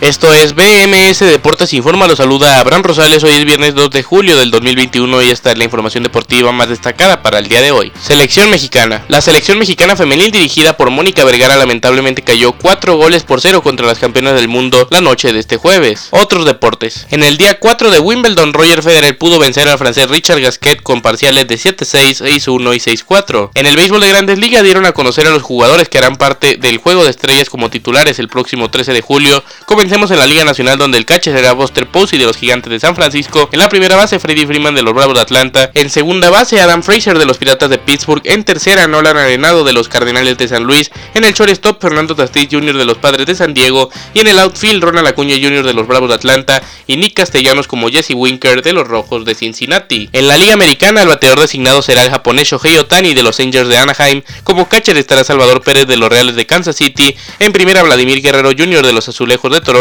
Esto es BMS Deportes Informa, lo saluda Abraham Rosales, hoy es viernes 2 de julio del 2021 y esta es la información deportiva más destacada para el día de hoy. Selección mexicana. La selección mexicana femenil dirigida por Mónica Vergara lamentablemente cayó 4 goles por 0 contra las campeonas del mundo la noche de este jueves. Otros deportes. En el día 4 de Wimbledon, Roger Federer pudo vencer al francés Richard Gasquet con parciales de 7-6, 6-1 y 6-4. En el béisbol de grandes ligas dieron a conocer a los jugadores que harán parte del juego de estrellas como titulares el próximo 13 de julio. Comencemos en la Liga Nacional donde el catcher será Buster Posey de los Gigantes de San Francisco, en la primera base Freddie Freeman de los Bravos de Atlanta, en segunda base Adam Fraser de los Piratas de Pittsburgh, en tercera Nolan Arenado de los Cardenales de San Luis, en el shortstop Fernando Tatis Jr. de los Padres de San Diego y en el outfield Ronald Acuña Jr. de los Bravos de Atlanta y Nick Castellanos como Jesse Winker de los Rojos de Cincinnati. En la Liga Americana el bateador designado será el japonés Shohei Otani de los Angels de Anaheim, como catcher estará Salvador Pérez de los Reales de Kansas City, en primera Vladimir Guerrero Jr. de los Azulejos de Toronto,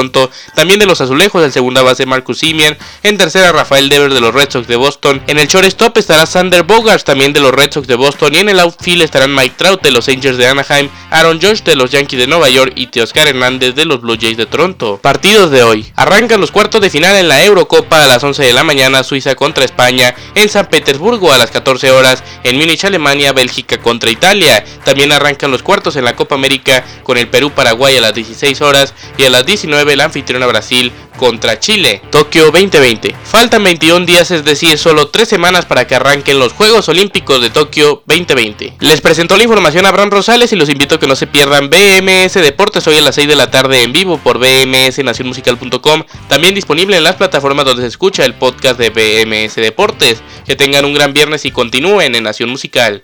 también de los Azulejos, en segunda base Marcus Simeon, en tercera Rafael Devers de los Red Sox de Boston, en el shortstop estará Sander Bogarts también de los Red Sox de Boston y en el outfield estarán Mike Trout de los Angels de Anaheim, Aaron Josh de los Yankees de Nueva York y Teoscar Hernández de los Blue Jays de Toronto. Partidos de hoy. Arrancan los cuartos de final en la Eurocopa a las 11 de la mañana, Suiza contra España, en San Petersburgo a las 14 horas, en Múnich, Alemania, Bélgica contra Italia. También arrancan los cuartos en la Copa América con el Perú-Paraguay a las 16 horas y a las 19 el anfitrión a Brasil contra Chile. Tokio 2020. Faltan 21 días, es decir, solo 3 semanas para que arranquen los Juegos Olímpicos de Tokio 2020. Les presentó la información Abraham Rosales y los invito a que no se pierdan BMS Deportes hoy a las 6 de la tarde en vivo por bmsnacionmusical.com, también disponible en las plataformas donde se escucha el podcast de BMS Deportes. Que tengan un gran viernes y continúen en Nación Musical.